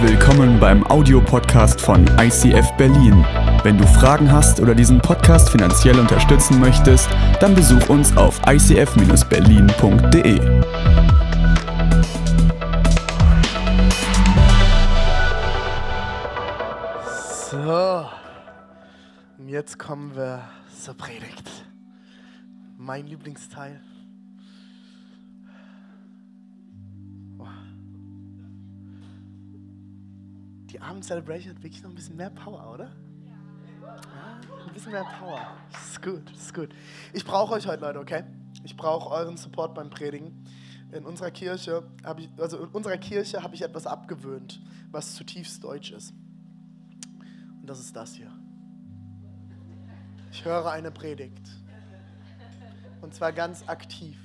Willkommen beim Audiopodcast von ICF Berlin. Wenn du Fragen hast oder diesen Podcast finanziell unterstützen möchtest, dann besuch uns auf icf-berlin.de. So, und jetzt kommen wir zur Predigt. Mein Lieblingsteil. Die Abend-Celebration hat wirklich noch ein bisschen mehr Power, oder? Ja, ein bisschen mehr Power. Das ist gut, das ist gut. Ich brauche euch heute, Leute, okay? Ich brauche euren Support beim Predigen. In unserer Kirche habe ich, also in unserer Kirche habe ich etwas abgewöhnt, was zutiefst deutsch ist. Und das ist das hier. Ich höre eine Predigt. Und zwar ganz aktiv.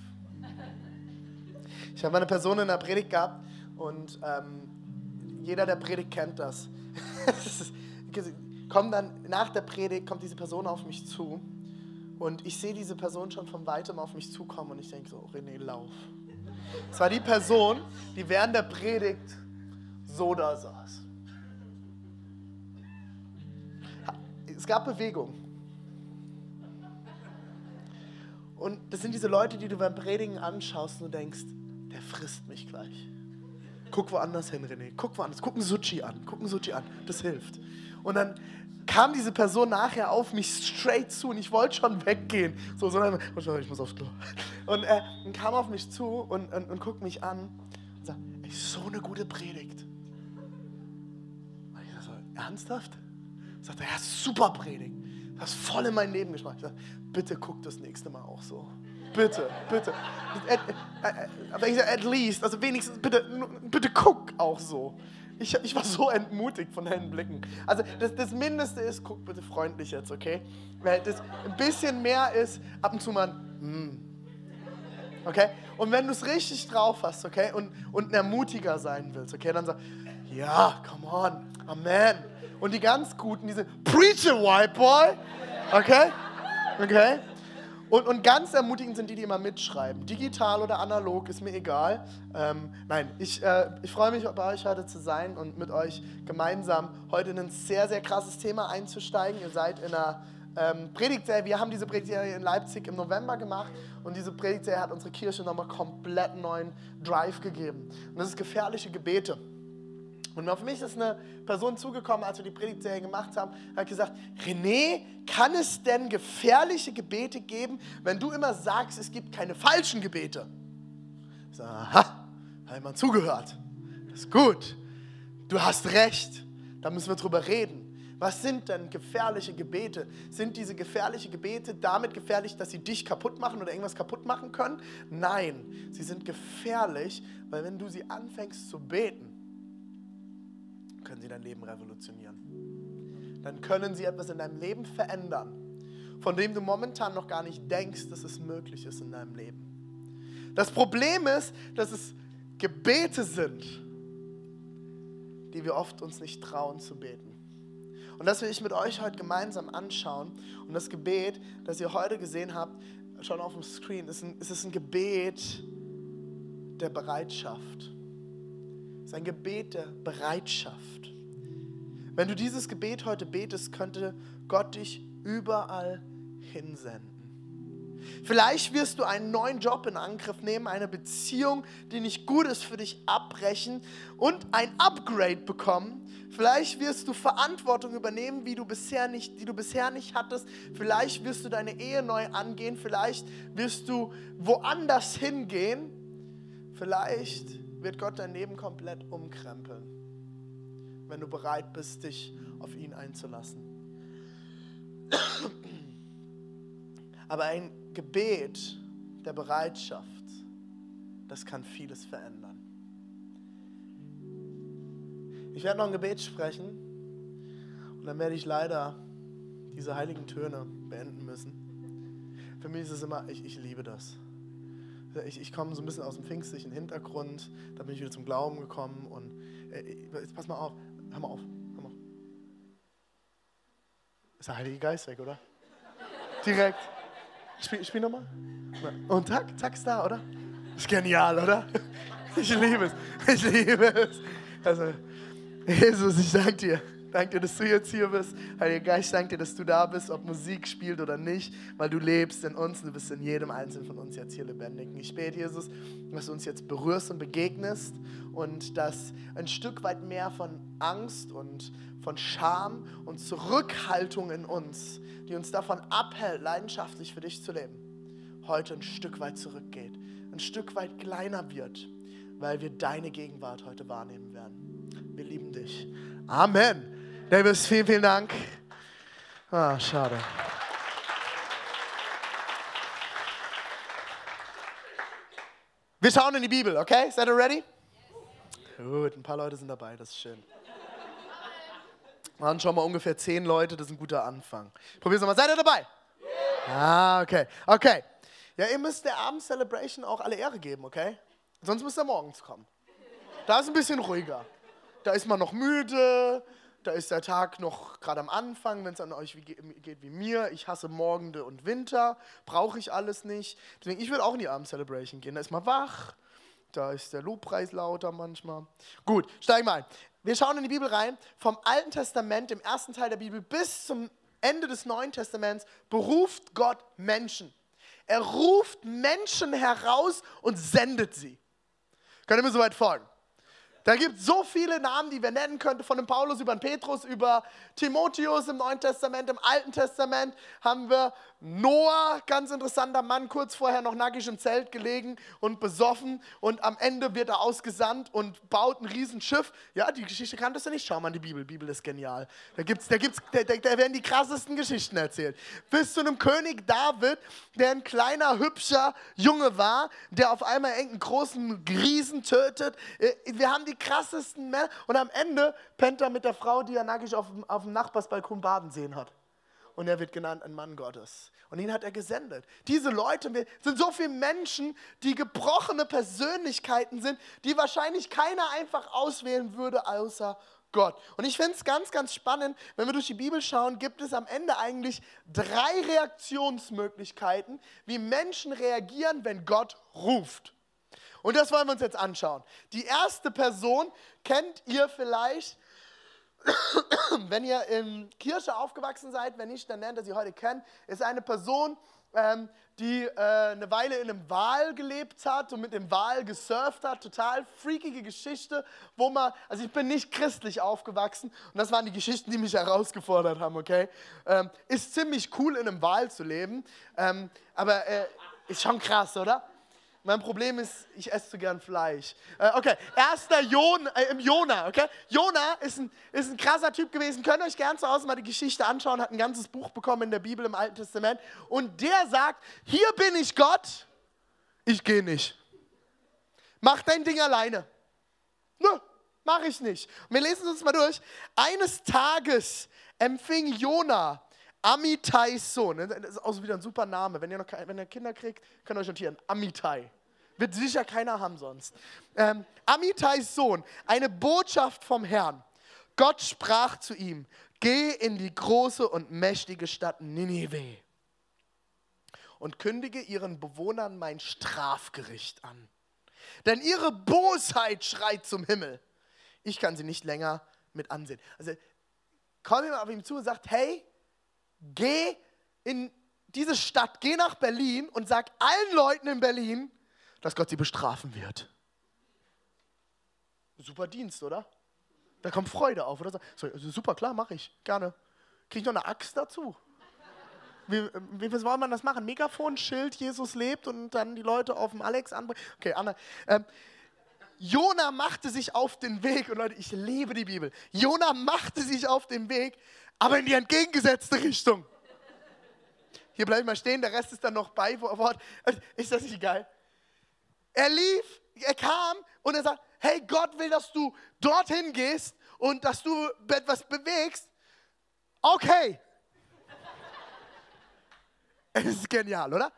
Ich habe eine Person in der Predigt gehabt und ähm, jeder, der Predigt, kennt das. kommt dann nach der Predigt, kommt diese Person auf mich zu und ich sehe diese Person schon von weitem auf mich zukommen und ich denke so, René, lauf. Es war die Person, die während der Predigt so da saß. Es gab Bewegung. Und das sind diese Leute, die du beim Predigen anschaust und du denkst, der frisst mich gleich. Guck woanders hin, René. Guck woanders. Guck einen Sushi an. Guck einen Sushi an. Das hilft. Und dann kam diese Person nachher auf mich straight zu und ich wollte schon weggehen. So, sondern ich muss aufs Klo. Und äh, kam auf mich zu und, und, und guckt mich an und sagt, ey, so eine gute Predigt. Und ich so, ernsthaft? Sagt er, ja, super Predigt. Das ist voll in mein Leben sag, bitte guck das nächste Mal auch so. Bitte, bitte. Aber ich sage, at least, also wenigstens, bitte, bitte guck auch so. Ich, ich war so entmutigt von deinen Blicken. Also das, das Mindeste ist, guck bitte freundlich jetzt, okay? Weil das ein bisschen mehr ist, ab und zu mal, mm. okay? Und wenn du es richtig drauf hast, okay, und, und ein Ermutiger sein willst, okay, dann sag, ja, come on, Amen. Und die ganz Guten, diese Preacher White Boy, okay? Okay? Und, und ganz ermutigend sind die, die immer mitschreiben. Digital oder analog, ist mir egal. Ähm, nein, ich, äh, ich freue mich, bei euch heute zu sein und mit euch gemeinsam heute in ein sehr, sehr krasses Thema einzusteigen. Ihr seid in einer ähm, Predigtserie. Wir haben diese Predigtserie in Leipzig im November gemacht und diese Predigtserie hat unsere Kirche nochmal komplett neuen Drive gegeben. Und das ist gefährliche Gebete. Und auf mich ist eine Person zugekommen, als wir die Predigtserie gemacht haben, hat gesagt, René, kann es denn gefährliche Gebete geben, wenn du immer sagst, es gibt keine falschen Gebete? Ich sage, aha, hat jemand zugehört. Das ist gut. Du hast recht. Da müssen wir drüber reden. Was sind denn gefährliche Gebete? Sind diese gefährlichen Gebete damit gefährlich, dass sie dich kaputt machen oder irgendwas kaputt machen können? Nein, sie sind gefährlich, weil wenn du sie anfängst zu beten, sie dein Leben revolutionieren. Dann können sie etwas in deinem Leben verändern, von dem du momentan noch gar nicht denkst, dass es möglich ist in deinem Leben. Das Problem ist, dass es Gebete sind, die wir oft uns nicht trauen zu beten. Und das will ich mit euch heute gemeinsam anschauen. Und das Gebet, das ihr heute gesehen habt, schon auf dem Screen, ist, ein, ist ein Gebet der Bereitschaft ist ein Gebet der Bereitschaft. Wenn du dieses Gebet heute betest, könnte Gott dich überall hinsenden. Vielleicht wirst du einen neuen Job in Angriff nehmen, eine Beziehung, die nicht gut ist für dich, abbrechen und ein Upgrade bekommen. Vielleicht wirst du Verantwortung übernehmen, wie du bisher nicht, die du bisher nicht hattest. Vielleicht wirst du deine Ehe neu angehen. Vielleicht wirst du woanders hingehen. Vielleicht wird Gott dein Leben komplett umkrempeln, wenn du bereit bist, dich auf ihn einzulassen. Aber ein Gebet der Bereitschaft, das kann vieles verändern. Ich werde noch ein Gebet sprechen und dann werde ich leider diese heiligen Töne beenden müssen. Für mich ist es immer, ich, ich liebe das ich, ich komme so ein bisschen aus dem pfingstlichen Hintergrund, da bin ich wieder zum Glauben gekommen und äh, jetzt pass mal auf, hör mal auf, hör mal. Ist der Heilige Geist weg, oder? Direkt. Spiel, spiel nochmal. Und zack ist da, oder? Ist genial, oder? Ich liebe es. Ich liebe es. Also, Jesus, ich danke dir. Danke dir, dass du jetzt hier bist. Heiliger Geist, danke dir, dass du da bist, ob Musik spielt oder nicht, weil du lebst in uns und du bist in jedem Einzelnen von uns jetzt hier lebendig. Und ich bete, Jesus, dass du uns jetzt berührst und begegnest und dass ein Stück weit mehr von Angst und von Scham und Zurückhaltung in uns, die uns davon abhält, leidenschaftlich für dich zu leben, heute ein Stück weit zurückgeht, ein Stück weit kleiner wird, weil wir deine Gegenwart heute wahrnehmen werden. Wir lieben dich. Amen. Davis, vielen, vielen Dank. Ah, schade. Wir schauen in die Bibel, okay? Seid ihr ready? Gut, ein paar Leute sind dabei, das ist schön. Waren schon mal ungefähr zehn Leute, das ist ein guter Anfang. Probier's nochmal. Seid ihr dabei? Ah, okay. Okay. Ja, ihr müsst der Abend-Celebration auch alle Ehre geben, okay? Sonst müsst ihr morgens kommen. Da ist ein bisschen ruhiger. Da ist man noch müde, da ist der Tag noch gerade am Anfang, wenn es an euch wie, geht wie mir. Ich hasse Morgende und Winter, brauche ich alles nicht. Deswegen, ich würde auch in die Abend-Celebration gehen. Da ist man wach, da ist der Lobpreis lauter manchmal. Gut, steigen wir ein. Wir schauen in die Bibel rein. Vom Alten Testament, dem ersten Teil der Bibel, bis zum Ende des Neuen Testaments beruft Gott Menschen. Er ruft Menschen heraus und sendet sie. Könnt ihr mir soweit folgen? Da gibt es so viele Namen, die wir nennen könnten, von dem Paulus über den Petrus, über Timotheus im Neuen Testament, im Alten Testament haben wir Noah, ganz interessanter Mann, kurz vorher noch nackig im Zelt gelegen und besoffen und am Ende wird er ausgesandt und baut ein Riesenschiff. Ja, die Geschichte kanntest du nicht? Schau mal in die Bibel, die Bibel ist genial. Da, gibt's, da, gibt's, da, da werden die krassesten Geschichten erzählt. Bis zu einem König David, der ein kleiner, hübscher Junge war, der auf einmal irgendeinen großen Riesen tötet. Äh, wir haben die krassesten Männer und am Ende pennt er mit der Frau, die er nackig auf, auf dem Nachbarsbalkon baden sehen hat und er wird genannt ein Mann Gottes. Und ihn hat er gesendet. Diese Leute sind so viele Menschen, die gebrochene Persönlichkeiten sind, die wahrscheinlich keiner einfach auswählen würde außer Gott. Und ich finde es ganz, ganz spannend, wenn wir durch die Bibel schauen, gibt es am Ende eigentlich drei Reaktionsmöglichkeiten, wie Menschen reagieren, wenn Gott ruft. Und das wollen wir uns jetzt anschauen. Die erste Person kennt ihr vielleicht wenn ihr in Kirche aufgewachsen seid, wenn nicht, dann lernt ihr sie heute kennen, ist eine Person, ähm, die äh, eine Weile in einem Wal gelebt hat und mit dem Wal gesurft hat. Total freakige Geschichte, wo man, also ich bin nicht christlich aufgewachsen und das waren die Geschichten, die mich herausgefordert haben, okay? Ähm, ist ziemlich cool, in einem Wal zu leben, ähm, aber äh, ist schon krass, oder? Mein Problem ist, ich esse zu gern Fleisch. Äh, okay, erster Jon, äh, Jona, okay? Jona ist ein, ist ein krasser Typ gewesen. Könnt ihr euch gern zu Hause mal die Geschichte anschauen, hat ein ganzes Buch bekommen in der Bibel im Alten Testament. Und der sagt, hier bin ich Gott, ich gehe nicht. Mach dein Ding alleine. Nö, mach ich nicht. Und wir lesen uns mal durch. Eines Tages empfing Jona Amitais Sohn. Das ist auch wieder ein super Name. Wenn ihr, noch, wenn ihr Kinder kriegt, könnt ihr euch notieren. Amitai. Wird sicher keiner haben sonst. Ähm, Amitais Sohn, eine Botschaft vom Herrn. Gott sprach zu ihm, geh in die große und mächtige Stadt Ninive und kündige ihren Bewohnern mein Strafgericht an. Denn ihre Bosheit schreit zum Himmel. Ich kann sie nicht länger mit ansehen. Also komm ihm auf ihm zu und sagt, hey, geh in diese Stadt, geh nach Berlin und sag allen Leuten in Berlin, dass Gott sie bestrafen wird. Super Dienst, oder? Da kommt Freude auf, oder? So, also super, klar, mache ich. Gerne. Kriege ich noch eine Axt dazu? Wie, wie soll man das machen? Megafon, Schild, Jesus lebt und dann die Leute auf dem Alex anbringen. Okay, Anna. Ähm, Jona machte sich auf den Weg, und Leute, ich liebe die Bibel. Jona machte sich auf den Weg, aber in die entgegengesetzte Richtung. Hier bleibe ich mal stehen, der Rest ist dann noch bei Wort. Ist das nicht geil? Er lief, er kam und er sagt, hey, Gott will, dass du dorthin gehst und dass du etwas bewegst. Okay. Es ist genial, oder?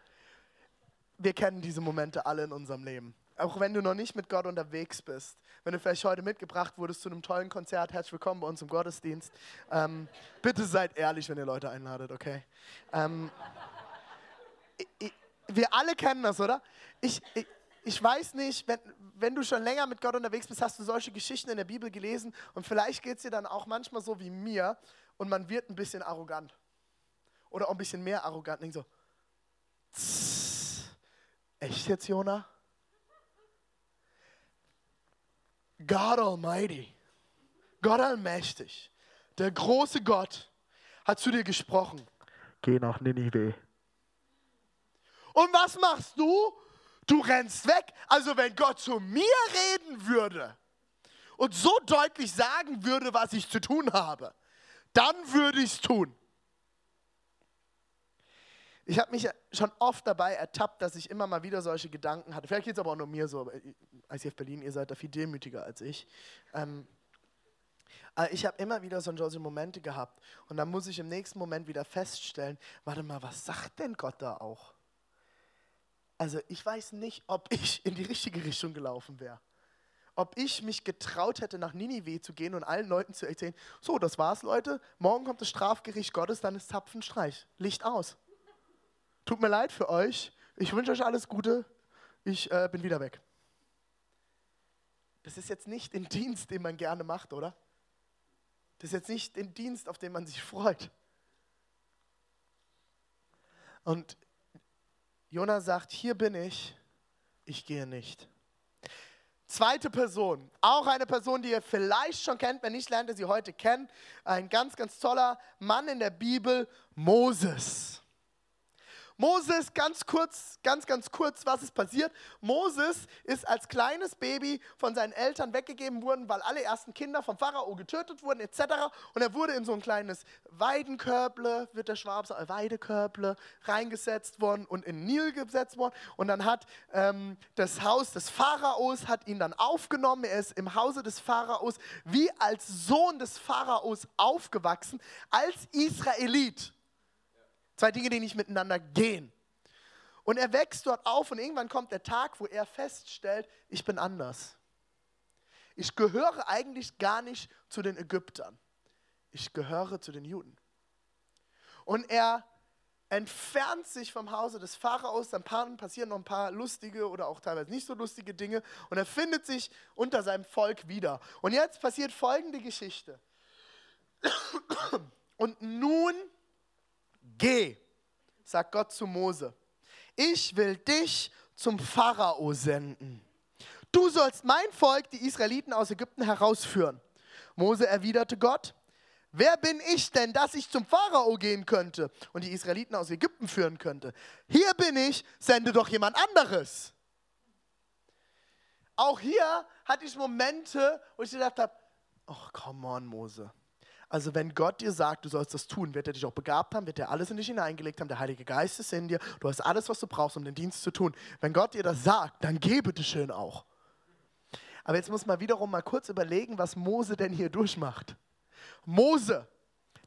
Wir kennen diese Momente alle in unserem Leben auch wenn du noch nicht mit Gott unterwegs bist, wenn du vielleicht heute mitgebracht wurdest zu einem tollen Konzert, herzlich willkommen bei uns im Gottesdienst. Ähm, bitte seid ehrlich, wenn ihr Leute einladet, okay? Ähm, ich, ich, wir alle kennen das, oder? Ich, ich weiß nicht, wenn, wenn du schon länger mit Gott unterwegs bist, hast du solche Geschichten in der Bibel gelesen und vielleicht geht es dir dann auch manchmal so wie mir und man wird ein bisschen arrogant. Oder auch ein bisschen mehr arrogant. Denkt so, tss, echt jetzt, Jona? God Almighty, Gott allmächtig, der große Gott hat zu dir gesprochen. Geh nach Ninive. Und was machst du? Du rennst weg. Also wenn Gott zu mir reden würde und so deutlich sagen würde, was ich zu tun habe, dann würde ich es tun. Ich habe mich schon oft dabei ertappt, dass ich immer mal wieder solche Gedanken hatte. Vielleicht geht es aber auch nur mir so. ICF Berlin, ihr seid da viel demütiger als ich. Ähm, aber ich habe immer wieder solche Momente gehabt. Und dann muss ich im nächsten Moment wieder feststellen, warte mal, was sagt denn Gott da auch? Also ich weiß nicht, ob ich in die richtige Richtung gelaufen wäre. Ob ich mich getraut hätte, nach Ninive zu gehen und allen Leuten zu erzählen, so, das war's, Leute, morgen kommt das Strafgericht Gottes, dann ist Zapfenstreich, Licht aus. Tut mir leid für euch, ich wünsche euch alles Gute, ich äh, bin wieder weg. Das ist jetzt nicht den Dienst, den man gerne macht, oder? Das ist jetzt nicht den Dienst, auf den man sich freut. Und Jona sagt, hier bin ich, ich gehe nicht. Zweite Person, auch eine Person, die ihr vielleicht schon kennt, wenn nicht, lernt ihr sie heute kennen. Ein ganz, ganz toller Mann in der Bibel, Moses. Moses, ganz kurz, ganz, ganz kurz, was ist passiert? Moses ist als kleines Baby von seinen Eltern weggegeben worden, weil alle ersten Kinder vom Pharao getötet wurden, etc. Und er wurde in so ein kleines Weidenkörble, wird der Schwab sagen, Weidekörble, reingesetzt worden und in Nil gesetzt worden. Und dann hat ähm, das Haus des Pharaos hat ihn dann aufgenommen. Er ist im Hause des Pharaos wie als Sohn des Pharaos aufgewachsen, als Israelit. Zwei Dinge, die nicht miteinander gehen. Und er wächst dort auf und irgendwann kommt der Tag, wo er feststellt, ich bin anders. Ich gehöre eigentlich gar nicht zu den Ägyptern. Ich gehöre zu den Juden. Und er entfernt sich vom Hause des Pharaos, dann passieren noch ein paar lustige oder auch teilweise nicht so lustige Dinge und er findet sich unter seinem Volk wieder. Und jetzt passiert folgende Geschichte. Und nun Geh, sagt Gott zu Mose, ich will dich zum Pharao senden. Du sollst mein Volk, die Israeliten aus Ägypten, herausführen. Mose erwiderte Gott, wer bin ich denn, dass ich zum Pharao gehen könnte und die Israeliten aus Ägypten führen könnte? Hier bin ich, sende doch jemand anderes. Auch hier hatte ich Momente, wo ich gedacht habe, oh, come on, Mose. Also wenn Gott dir sagt, du sollst das tun, wird er dich auch begabt haben, wird er alles in dich hineingelegt haben, der Heilige Geist ist in dir, du hast alles, was du brauchst, um den Dienst zu tun. Wenn Gott dir das sagt, dann geh bitte schön auch. Aber jetzt muss man wiederum mal kurz überlegen, was Mose denn hier durchmacht. Mose,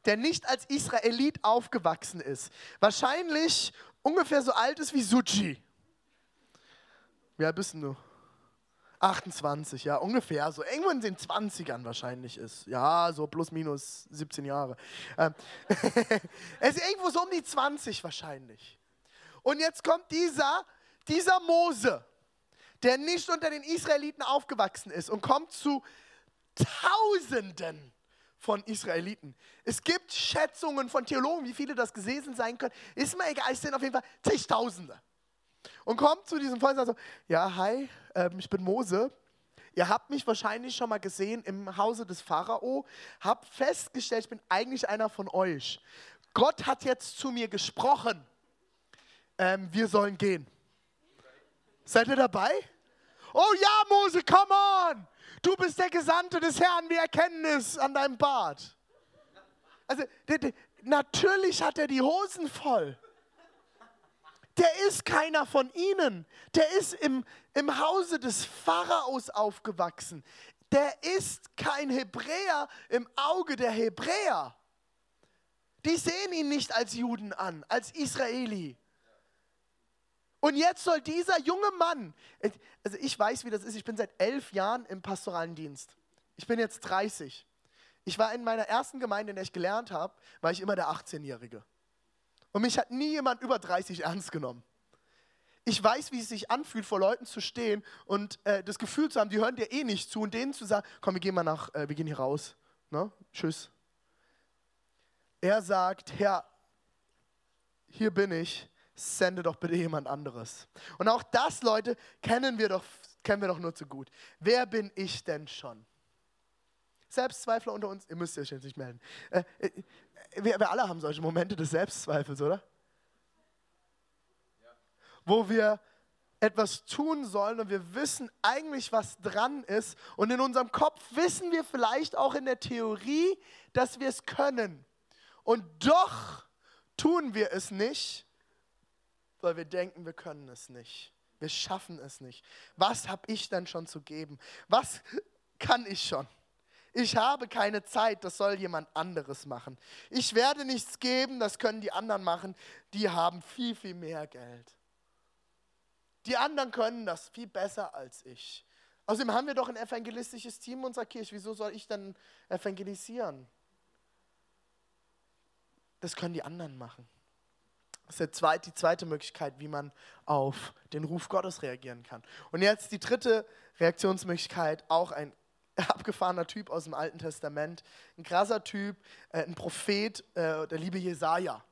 der nicht als Israelit aufgewachsen ist, wahrscheinlich ungefähr so alt ist wie Suji. Wie alt bist du? 28, ja, ungefähr, so irgendwo in den 20ern wahrscheinlich ist. Ja, so plus minus 17 Jahre. Ähm, er ist irgendwo so um die 20 wahrscheinlich. Und jetzt kommt dieser, dieser Mose, der nicht unter den Israeliten aufgewachsen ist und kommt zu Tausenden von Israeliten. Es gibt Schätzungen von Theologen, wie viele das gewesen sein können. Ist mir egal, es sind auf jeden Fall zigtausende und kommt zu diesem Volk und sagt so, ja, hi, äh, ich bin Mose. Ihr habt mich wahrscheinlich schon mal gesehen im Hause des Pharao, habt festgestellt, ich bin eigentlich einer von euch. Gott hat jetzt zu mir gesprochen, ähm, wir sollen gehen. Seid ihr dabei? Oh ja, Mose, come on! Du bist der Gesandte des Herrn, wir erkennen es an deinem Bart. Also, natürlich hat er die Hosen voll der ist keiner von ihnen. Der ist im, im Hause des Pharaos aufgewachsen. Der ist kein Hebräer im Auge der Hebräer. Die sehen ihn nicht als Juden an, als Israeli. Und jetzt soll dieser junge Mann, also ich weiß, wie das ist, ich bin seit elf Jahren im pastoralen Dienst. Ich bin jetzt 30. Ich war in meiner ersten Gemeinde, in der ich gelernt habe, war ich immer der 18-Jährige. Und mich hat nie jemand über 30 ernst genommen. ich weiß, wie es sich anfühlt, vor Leuten zu stehen und äh, das Gefühl zu haben, die hören dir eh nicht zu und denen zu sagen, komm, wir gehen mal nach, äh, wir gehen hier raus. Ne? Tschüss. Er sagt, Herr, hier bin ich, sende doch bitte jemand anderes. Und auch das, Leute, kennen wir doch, kennen wir doch nur zu gut. Wer bin ich denn schon? Selbstzweifler unter uns, ihr müsst euch jetzt nicht melden. Äh, äh, wir, wir alle haben solche Momente des Selbstzweifels, oder? Wo wir etwas tun sollen und wir wissen eigentlich, was dran ist. Und in unserem Kopf wissen wir vielleicht auch in der Theorie, dass wir es können. Und doch tun wir es nicht, weil wir denken, wir können es nicht. Wir schaffen es nicht. Was habe ich denn schon zu geben? Was kann ich schon? Ich habe keine Zeit, das soll jemand anderes machen. Ich werde nichts geben, das können die anderen machen. Die haben viel, viel mehr Geld. Die anderen können das viel besser als ich. Außerdem haben wir doch ein evangelistisches Team in unserer Kirche. Wieso soll ich dann evangelisieren? Das können die anderen machen. Das ist die zweite Möglichkeit, wie man auf den Ruf Gottes reagieren kann. Und jetzt die dritte Reaktionsmöglichkeit, auch ein abgefahrener Typ aus dem Alten Testament, ein krasser Typ, äh, ein Prophet, äh, der liebe Jesaja.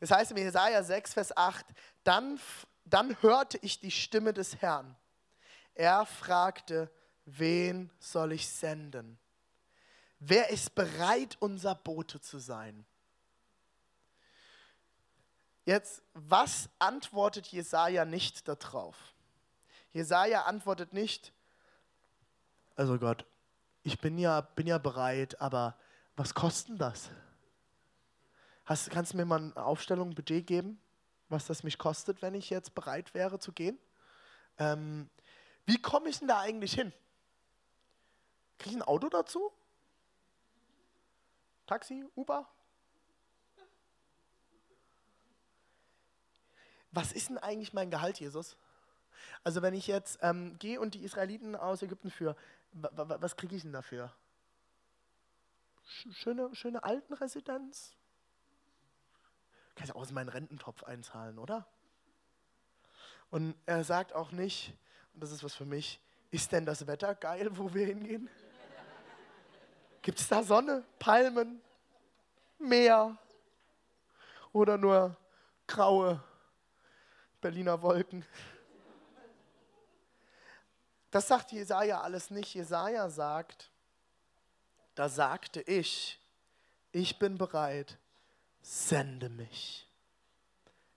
Es heißt in Jesaja 6, Vers 8, dann, dann hörte ich die Stimme des Herrn. Er fragte, wen soll ich senden? Wer ist bereit, unser Bote zu sein? Jetzt, was antwortet Jesaja nicht darauf? Jesaja antwortet nicht, also Gott, ich bin ja, bin ja bereit, aber was kostet das? Hast, kannst du mir mal eine Aufstellung, ein Budget geben, was das mich kostet, wenn ich jetzt bereit wäre zu gehen? Ähm, wie komme ich denn da eigentlich hin? Kriege ich ein Auto dazu? Taxi, Uber? was ist denn eigentlich mein Gehalt, Jesus? Also wenn ich jetzt ähm, gehe und die Israeliten aus Ägypten führe, was kriege ich denn dafür? Schöne, schöne Altenresidenz? Kannst du auch aus meinen Rententopf einzahlen, oder? Und er sagt auch nicht, und das ist was für mich, ist denn das Wetter geil, wo wir hingehen? Gibt es da Sonne, Palmen, Meer oder nur graue Berliner Wolken. Das sagt Jesaja alles nicht. Jesaja sagt, da sagte ich, ich bin bereit, sende mich.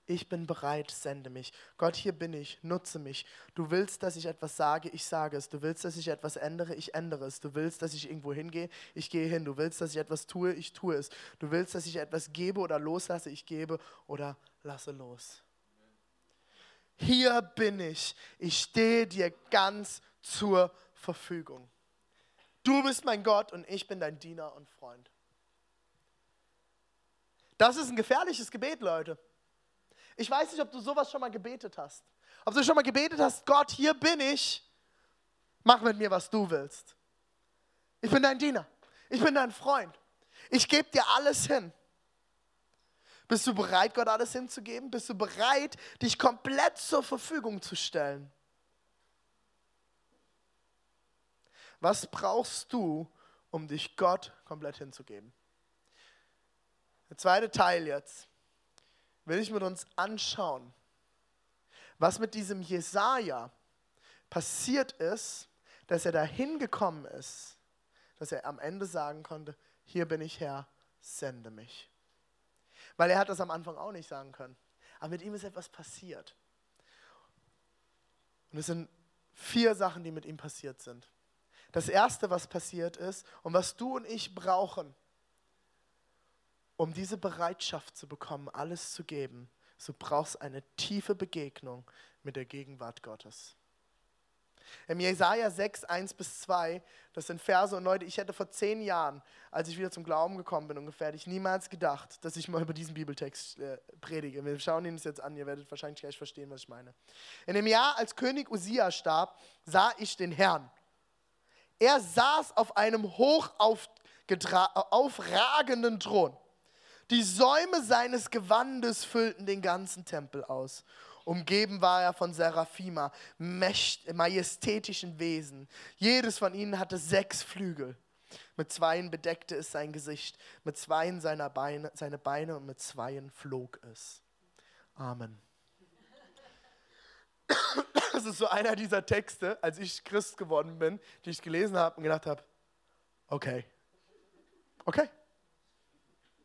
Ich bin bereit, sende mich. Gott, hier bin ich, nutze mich. Du willst, dass ich etwas sage, ich sage es. Du willst, dass ich etwas ändere, ich ändere es. Du willst, dass ich irgendwo hingehe, ich gehe hin. Du willst, dass ich etwas tue, ich tue es. Du willst, dass ich etwas gebe oder loslasse, ich gebe oder lasse los hier bin ich, ich stehe dir ganz zur Verfügung. Du bist mein Gott und ich bin dein Diener und Freund. Das ist ein gefährliches Gebet, Leute. Ich weiß nicht, ob du sowas schon mal gebetet hast. Ob du schon mal gebetet hast, Gott, hier bin ich, mach mit mir, was du willst. Ich bin dein Diener, ich bin dein Freund. Ich gebe dir alles hin. Bist du bereit, Gott alles hinzugeben? Bist du bereit, dich komplett zur Verfügung zu stellen? Was brauchst du, um dich Gott komplett hinzugeben? Der zweite Teil jetzt will ich mit uns anschauen, was mit diesem Jesaja passiert ist, dass er dahin gekommen ist, dass er am Ende sagen konnte: Hier bin ich Herr, sende mich. Weil er hat das am Anfang auch nicht sagen können. Aber mit ihm ist etwas passiert. Und es sind vier Sachen, die mit ihm passiert sind. Das erste, was passiert ist und was du und ich brauchen, um diese Bereitschaft zu bekommen, alles zu geben, so brauchst eine tiefe Begegnung mit der Gegenwart Gottes. Im Jesaja 6, 1 bis 2, das sind Verse und Leute, ich hätte vor zehn Jahren, als ich wieder zum Glauben gekommen bin ungefähr, ich niemals gedacht, dass ich mal über diesen Bibeltext äh, predige. Wir schauen ihn jetzt an, ihr werdet wahrscheinlich gleich verstehen, was ich meine. In dem Jahr, als König Usia starb, sah ich den Herrn. Er saß auf einem hoch aufragenden Thron. Die Säume seines Gewandes füllten den ganzen Tempel aus Umgeben war er von Seraphima, majestätischen Wesen. Jedes von ihnen hatte sechs Flügel. Mit zweien bedeckte es sein Gesicht, mit zweien seiner Beine, seine Beine und mit zweien flog es. Amen. Das ist so einer dieser Texte, als ich Christ geworden bin, die ich gelesen habe und gedacht habe, okay, okay,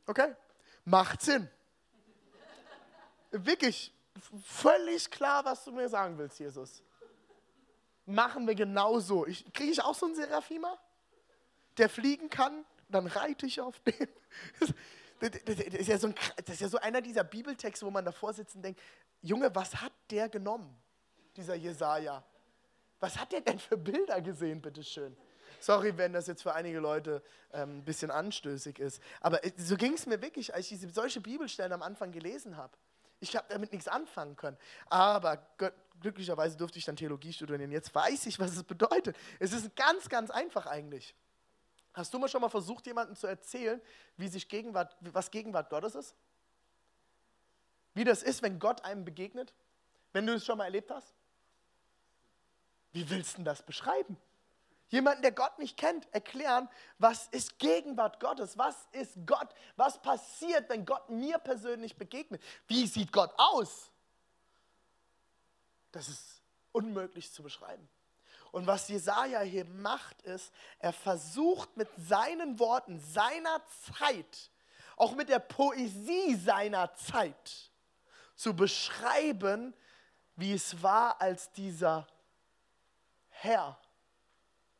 okay, macht Sinn. Wirklich, völlig klar, was du mir sagen willst, Jesus. Machen wir genauso. Kriege ich auch so einen Seraphima, der fliegen kann? Dann reite ich auf den. Das, ist ja so ein, das ist ja so einer dieser Bibeltexte, wo man davor sitzt und denkt, Junge, was hat der genommen, dieser Jesaja? Was hat der denn für Bilder gesehen, bitteschön? Sorry, wenn das jetzt für einige Leute ähm, ein bisschen anstößig ist. Aber äh, so ging es mir wirklich, als ich diese, solche Bibelstellen am Anfang gelesen habe. Ich habe damit nichts anfangen können. Aber Gott, glücklicherweise durfte ich dann Theologie studieren. Jetzt weiß ich, was es bedeutet. Es ist ganz, ganz einfach eigentlich. Hast du mal schon mal versucht, jemandem zu erzählen, wie sich Gegenwart, was Gegenwart Gottes ist? Wie das ist, wenn Gott einem begegnet? Wenn du es schon mal erlebt hast? Wie willst du das beschreiben? Jemanden, der Gott nicht kennt, erklären, was ist Gegenwart Gottes? Was ist Gott? Was passiert, wenn Gott mir persönlich begegnet? Wie sieht Gott aus? Das ist unmöglich zu beschreiben. Und was Jesaja hier macht, ist, er versucht mit seinen Worten seiner Zeit, auch mit der Poesie seiner Zeit, zu beschreiben, wie es war, als dieser Herr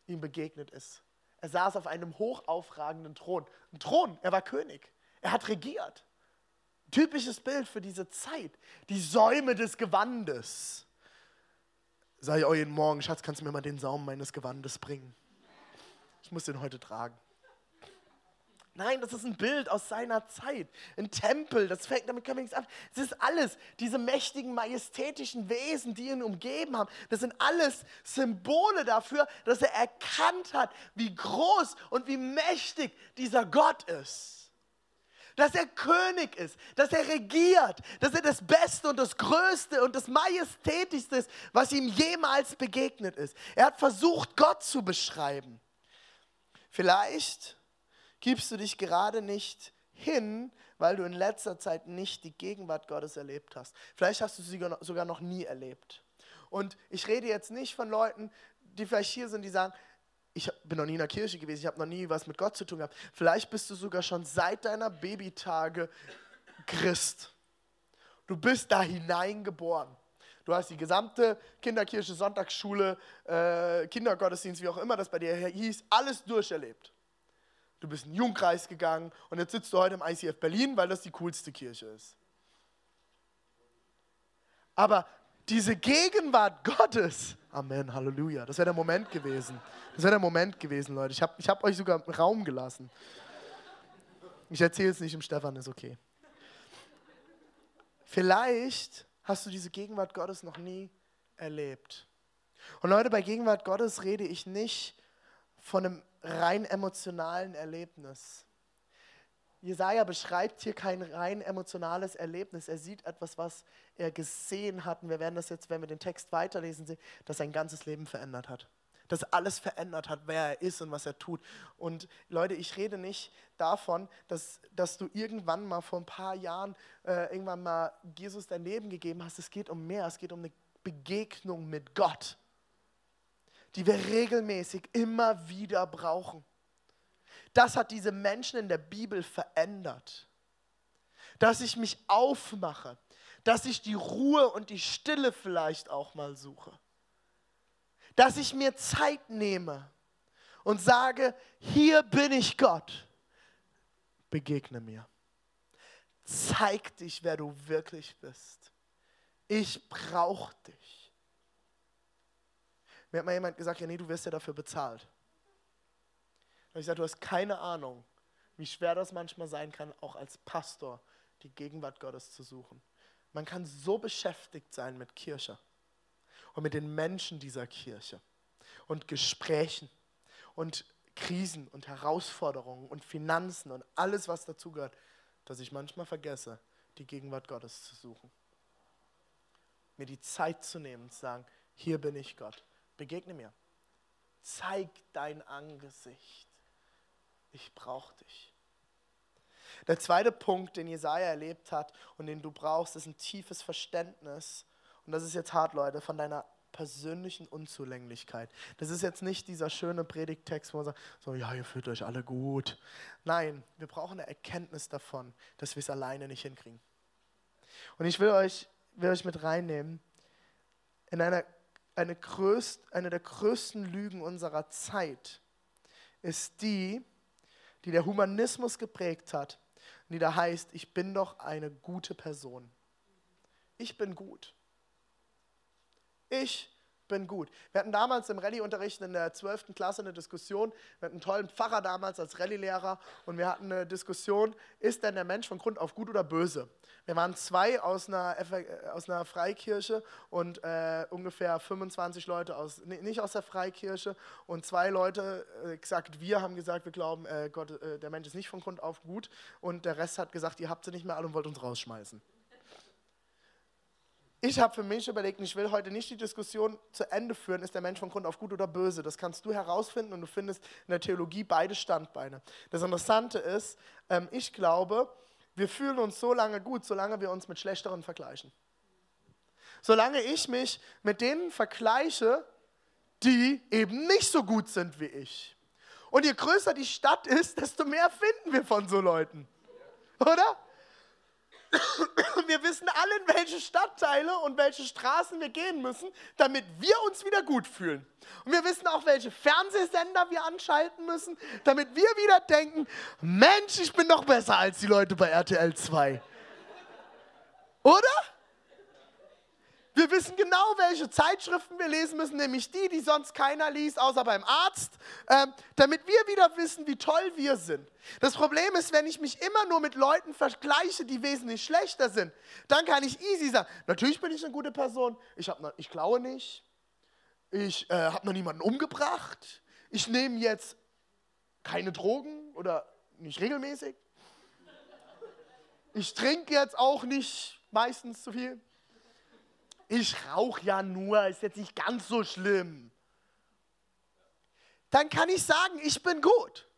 ihm begegnet ist. Er saß auf einem hochaufragenden Thron. Ein Thron, er war König. Er hat regiert. Typisches Bild für diese Zeit. Die Säume des Gewandes. Sag ich jeden Morgen, Schatz, kannst du mir mal den Saum meines Gewandes bringen? Ich muss den heute tragen. Nein, das ist ein Bild aus seiner Zeit. Ein Tempel, das fängt, damit können wir nichts an. Es ist alles, diese mächtigen, majestätischen Wesen, die ihn umgeben haben, das sind alles Symbole dafür, dass er erkannt hat, wie groß und wie mächtig dieser Gott ist. Dass er König ist, dass er regiert, dass er das Beste und das Größte und das Majestätischste ist, was ihm jemals begegnet ist. Er hat versucht, Gott zu beschreiben. Vielleicht gibst du dich gerade nicht hin, weil du in letzter Zeit nicht die Gegenwart Gottes erlebt hast. Vielleicht hast du sie sogar noch nie erlebt. Und ich rede jetzt nicht von Leuten, die vielleicht hier sind, die sagen, ich bin noch nie in der Kirche gewesen, ich habe noch nie was mit Gott zu tun gehabt. Vielleicht bist du sogar schon seit deiner Babytage Christ. Du bist da hineingeboren. Du hast die gesamte Kinderkirche, Sonntagsschule, äh, Kindergottesdienst, wie auch immer das bei dir hieß, alles durcherlebt du bist in den Jungkreis gegangen und jetzt sitzt du heute im ICF Berlin, weil das die coolste Kirche ist. Aber diese Gegenwart Gottes, Amen, Halleluja, das wäre der Moment gewesen. Das wäre der Moment gewesen, Leute. Ich habe ich hab euch sogar Raum gelassen. Ich erzähle es nicht im Stefan, ist okay. Vielleicht hast du diese Gegenwart Gottes noch nie erlebt. Und Leute, bei Gegenwart Gottes rede ich nicht von einem rein emotionalen Erlebnis. Jesaja beschreibt hier kein rein emotionales Erlebnis. Er sieht etwas, was er gesehen hat. Und wir werden das jetzt, wenn wir den Text weiterlesen, sehen, dass sein ganzes Leben verändert hat. Dass alles verändert hat, wer er ist und was er tut. Und Leute, ich rede nicht davon, dass, dass du irgendwann mal vor ein paar Jahren äh, irgendwann mal Jesus dein Leben gegeben hast. Es geht um mehr. Es geht um eine Begegnung mit Gott die wir regelmäßig immer wieder brauchen. Das hat diese Menschen in der Bibel verändert. Dass ich mich aufmache, dass ich die Ruhe und die Stille vielleicht auch mal suche. Dass ich mir Zeit nehme und sage, hier bin ich Gott, begegne mir. Zeig dich, wer du wirklich bist. Ich brauche dich. Mir hat mal jemand gesagt, ja nee, du wirst ja dafür bezahlt. Und ich sage, du hast keine Ahnung, wie schwer das manchmal sein kann, auch als Pastor die Gegenwart Gottes zu suchen. Man kann so beschäftigt sein mit Kirche und mit den Menschen dieser Kirche und Gesprächen und Krisen und Herausforderungen und Finanzen und alles, was dazugehört, dass ich manchmal vergesse, die Gegenwart Gottes zu suchen. mir die Zeit zu nehmen, zu sagen, hier bin ich Gott, begegne mir. Zeig dein Angesicht. Ich brauche dich. Der zweite Punkt, den Jesaja erlebt hat und den du brauchst, ist ein tiefes Verständnis. Und das ist jetzt hart, Leute, von deiner persönlichen Unzulänglichkeit. Das ist jetzt nicht dieser schöne Predigttext, wo man sagt, so, ja, ihr fühlt euch alle gut. Nein, wir brauchen eine Erkenntnis davon, dass wir es alleine nicht hinkriegen. Und ich will euch, will euch mit reinnehmen in eine, eine, größt, eine der größten Lügen unserer Zeit ist die, die der Humanismus geprägt hat die da heißt, ich bin doch eine gute Person. Ich bin gut. Ich bin gut. Wir hatten damals im Rallye-Unterricht in der 12. Klasse eine Diskussion. Wir hatten einen tollen Pfarrer damals als Rallye-Lehrer und wir hatten eine Diskussion, ist denn der Mensch von Grund auf gut oder böse? Wir waren zwei aus einer, äh, aus einer Freikirche und äh, ungefähr 25 Leute aus, nicht aus der Freikirche und zwei Leute äh, gesagt, wir haben gesagt, wir glauben, äh, Gott, äh, der Mensch ist nicht von Grund auf gut und der Rest hat gesagt, ihr habt sie nicht mehr alle und wollt uns rausschmeißen. Ich habe für mich überlegt, ich will heute nicht die Diskussion zu Ende führen, ist der Mensch von Grund auf gut oder böse. Das kannst du herausfinden und du findest in der Theologie beide Standbeine. Das Interessante ist, ähm, ich glaube, wir fühlen uns so lange gut, solange wir uns mit Schlechteren vergleichen. Solange ich mich mit denen vergleiche, die eben nicht so gut sind wie ich. Und je größer die Stadt ist, desto mehr finden wir von so Leuten. Oder? wir wissen alle, in welche Stadtteile und welche Straßen wir gehen müssen, damit wir uns wieder gut fühlen. Und wir wissen auch, welche Fernsehsender wir anschalten müssen, damit wir wieder denken, Mensch, ich bin doch besser als die Leute bei RTL 2. Oder? Wir wissen genau, welche Zeitschriften wir lesen müssen, nämlich die, die sonst keiner liest, außer beim Arzt, äh, damit wir wieder wissen, wie toll wir sind. Das Problem ist, wenn ich mich immer nur mit Leuten vergleiche, die wesentlich schlechter sind, dann kann ich easy sagen, natürlich bin ich eine gute Person, ich, noch, ich klaue nicht, ich äh, habe noch niemanden umgebracht, ich nehme jetzt keine Drogen oder nicht regelmäßig, ich trinke jetzt auch nicht meistens zu viel ich rauche ja nur, ist jetzt nicht ganz so schlimm. Dann kann ich sagen, ich bin gut.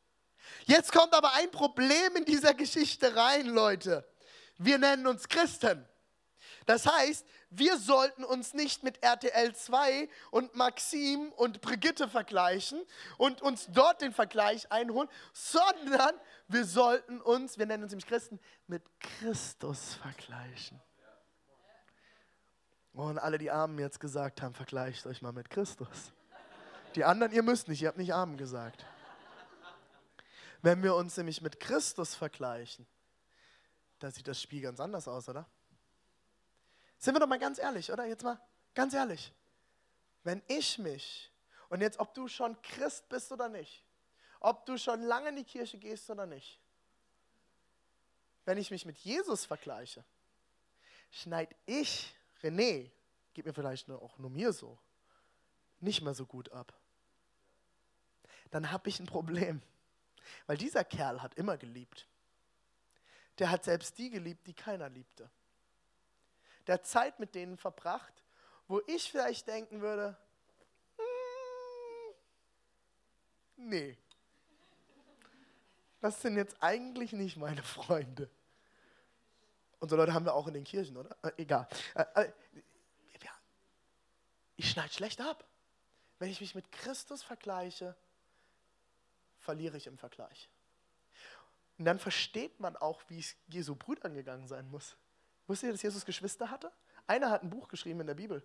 Jetzt kommt aber ein Problem in dieser Geschichte rein, Leute. Wir nennen uns Christen. Das heißt, wir sollten uns nicht mit RTL 2 und Maxim und Brigitte vergleichen und uns dort den Vergleich einholen, sondern wir sollten uns, wir nennen uns nämlich Christen, mit Christus vergleichen. Und alle die Armen jetzt gesagt haben, vergleicht euch mal mit Christus. Die anderen, ihr müsst nicht, ihr habt nicht Armen gesagt. Wenn wir uns nämlich mit Christus vergleichen, da sieht das Spiel ganz anders aus, oder? Sind wir doch mal ganz ehrlich, oder? Jetzt mal ganz ehrlich. Wenn ich mich, und jetzt ob du schon Christ bist oder nicht, ob du schon lange in die Kirche gehst oder nicht, wenn ich mich mit Jesus vergleiche, schneid ich René, geht mir vielleicht auch nur mir so, nicht mehr so gut ab. Dann habe ich ein Problem. Weil dieser Kerl hat immer geliebt. Der hat selbst die geliebt, die keiner liebte. Der hat Zeit mit denen verbracht, wo ich vielleicht denken würde, hm, nee, das sind jetzt eigentlich nicht meine Freunde. Und so Leute haben wir auch in den Kirchen, oder? Äh, egal. Äh, äh. Ich schneide schlecht ab. Wenn ich mich mit Christus vergleiche, verliere ich im Vergleich. Und dann versteht man auch, wie es Jesu Brüdern gegangen sein muss. Wusstet ihr, dass Jesus Geschwister hatte? Einer hat ein Buch geschrieben in der Bibel.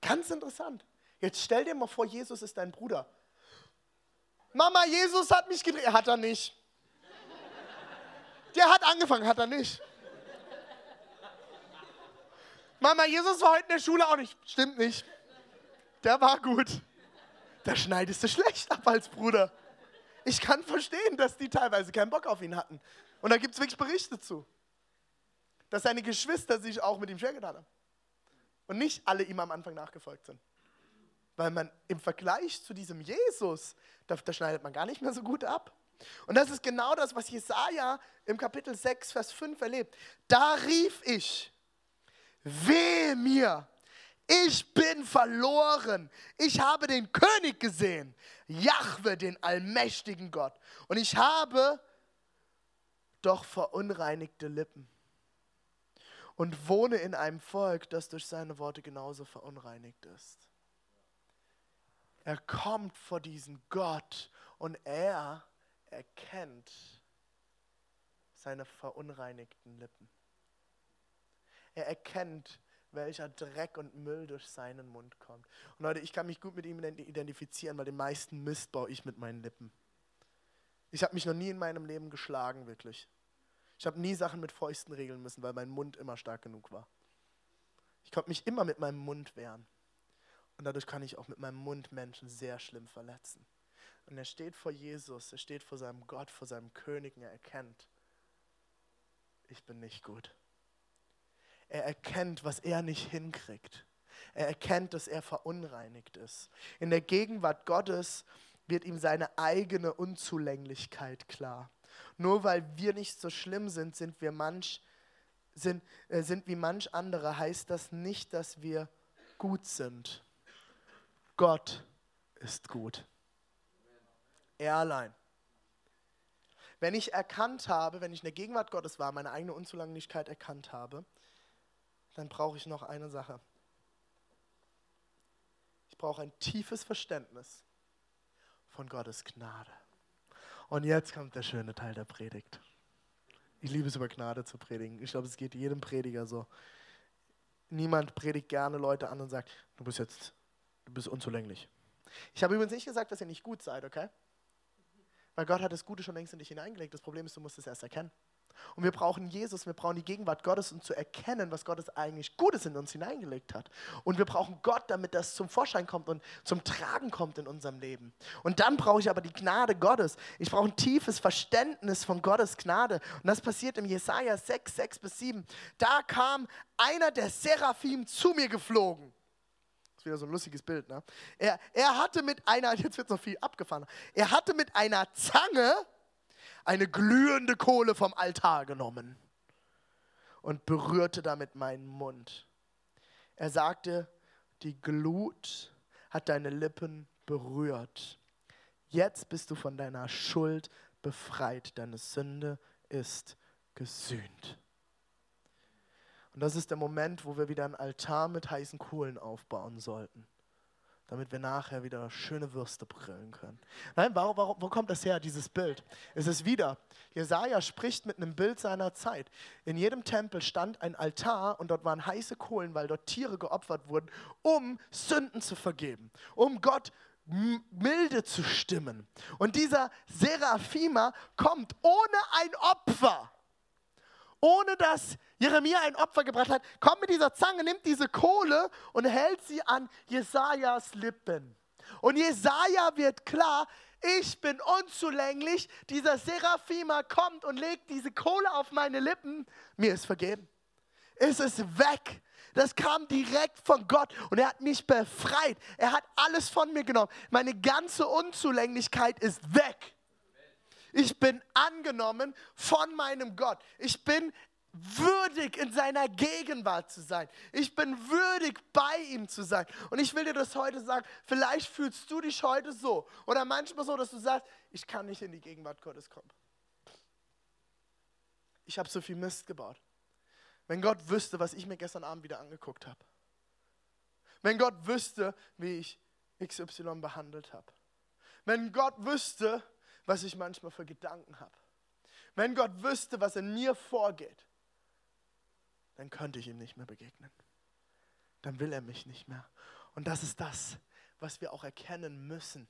Ganz interessant. Jetzt stell dir mal vor, Jesus ist dein Bruder. Mama, Jesus hat mich gedreht. Hat er nicht. Der hat angefangen, hat er nicht. Mama, Jesus war heute in der Schule auch nicht. Stimmt nicht. Der war gut. Da schneidest du schlecht ab als Bruder. Ich kann verstehen, dass die teilweise keinen Bock auf ihn hatten. Und da gibt es wirklich Berichte zu. Dass seine Geschwister sich auch mit ihm schwer getan haben. Und nicht alle ihm am Anfang nachgefolgt sind. Weil man im Vergleich zu diesem Jesus, da, da schneidet man gar nicht mehr so gut ab. Und das ist genau das, was Jesaja im Kapitel 6, Vers 5 erlebt. Da rief ich, wehe mir, ich bin verloren. Ich habe den König gesehen, Jahwe, den allmächtigen Gott. Und ich habe doch verunreinigte Lippen und wohne in einem Volk, das durch seine Worte genauso verunreinigt ist. Er kommt vor diesen Gott und er erkennt seine verunreinigten Lippen. Er erkennt, welcher Dreck und Müll durch seinen Mund kommt. Und Leute, ich kann mich gut mit ihm identifizieren, weil den meisten Mist baue ich mit meinen Lippen. Ich habe mich noch nie in meinem Leben geschlagen, wirklich. Ich habe nie Sachen mit Fäusten regeln müssen, weil mein Mund immer stark genug war. Ich konnte mich immer mit meinem Mund wehren. Und dadurch kann ich auch mit meinem Mund Menschen sehr schlimm verletzen. Und er steht vor Jesus, er steht vor seinem Gott, vor seinem König und er erkennt, ich bin nicht gut. Er erkennt, was er nicht hinkriegt. Er erkennt, dass er verunreinigt ist. In der Gegenwart Gottes wird ihm seine eigene Unzulänglichkeit klar. Nur weil wir nicht so schlimm sind, sind wir manch, sind, äh, sind wie manch andere, heißt das nicht, dass wir gut sind. Gott ist gut. Er allein. Wenn ich erkannt habe, wenn ich in der Gegenwart Gottes war, meine eigene Unzulänglichkeit erkannt habe, dann brauche ich noch eine Sache. Ich brauche ein tiefes Verständnis von Gottes Gnade. Und jetzt kommt der schöne Teil der Predigt. Ich liebe es, über Gnade zu predigen. Ich glaube, es geht jedem Prediger so. Niemand predigt gerne Leute an und sagt, du bist jetzt, du bist unzulänglich. Ich habe übrigens nicht gesagt, dass ihr nicht gut seid, okay? Weil Gott hat das Gute schon längst in dich hineingelegt. Das Problem ist, du musst es erst erkennen. Und wir brauchen Jesus, wir brauchen die Gegenwart Gottes, um zu erkennen, was Gottes eigentlich Gutes in uns hineingelegt hat. Und wir brauchen Gott, damit das zum Vorschein kommt und zum Tragen kommt in unserem Leben. Und dann brauche ich aber die Gnade Gottes. Ich brauche ein tiefes Verständnis von Gottes Gnade. Und das passiert im Jesaja 6, 6 bis 7. Da kam einer der Seraphim zu mir geflogen. Ist wieder so ein lustiges Bild. Ne? Er, er hatte mit einer, jetzt wird noch viel abgefahren, er hatte mit einer Zange eine glühende Kohle vom Altar genommen und berührte damit meinen Mund. Er sagte, die Glut hat deine Lippen berührt. Jetzt bist du von deiner Schuld befreit. Deine Sünde ist gesühnt. Und das ist der Moment, wo wir wieder einen Altar mit heißen Kohlen aufbauen sollten damit wir nachher wieder schöne Würste grillen können. Nein, warum, warum, wo kommt das her, dieses Bild? Es ist wieder, Jesaja spricht mit einem Bild seiner Zeit. In jedem Tempel stand ein Altar und dort waren heiße Kohlen, weil dort Tiere geopfert wurden, um Sünden zu vergeben, um Gott milde zu stimmen. Und dieser Seraphima kommt ohne ein Opfer ohne dass Jeremia ein Opfer gebracht hat, kommt mit dieser Zange, nimmt diese Kohle und hält sie an Jesajas Lippen. Und Jesaja wird klar, ich bin unzulänglich. Dieser Seraphima kommt und legt diese Kohle auf meine Lippen. Mir ist vergeben. Es ist weg. Das kam direkt von Gott und er hat mich befreit. Er hat alles von mir genommen. Meine ganze Unzulänglichkeit ist weg. Ich bin angenommen von meinem Gott. Ich bin würdig in seiner Gegenwart zu sein. Ich bin würdig bei ihm zu sein. Und ich will dir das heute sagen, vielleicht fühlst du dich heute so oder manchmal so, dass du sagst, ich kann nicht in die Gegenwart Gottes kommen. Ich habe so viel Mist gebaut. Wenn Gott wüsste, was ich mir gestern Abend wieder angeguckt habe. Wenn Gott wüsste, wie ich XY behandelt habe. Wenn Gott wüsste, was ich manchmal für Gedanken habe. Wenn Gott wüsste, was in mir vorgeht, dann könnte ich ihm nicht mehr begegnen. Dann will er mich nicht mehr. Und das ist das, was wir auch erkennen müssen.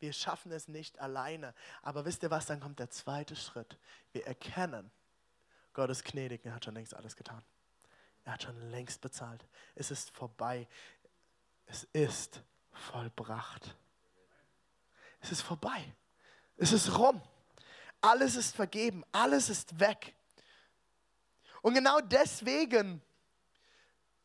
Wir schaffen es nicht alleine. Aber wisst ihr was, dann kommt der zweite Schritt. Wir erkennen, Gott ist gnädig, er hat schon längst alles getan. Er hat schon längst bezahlt. Es ist vorbei. Es ist vollbracht. Es ist vorbei. Es ist rum. Alles ist vergeben. Alles ist weg. Und genau deswegen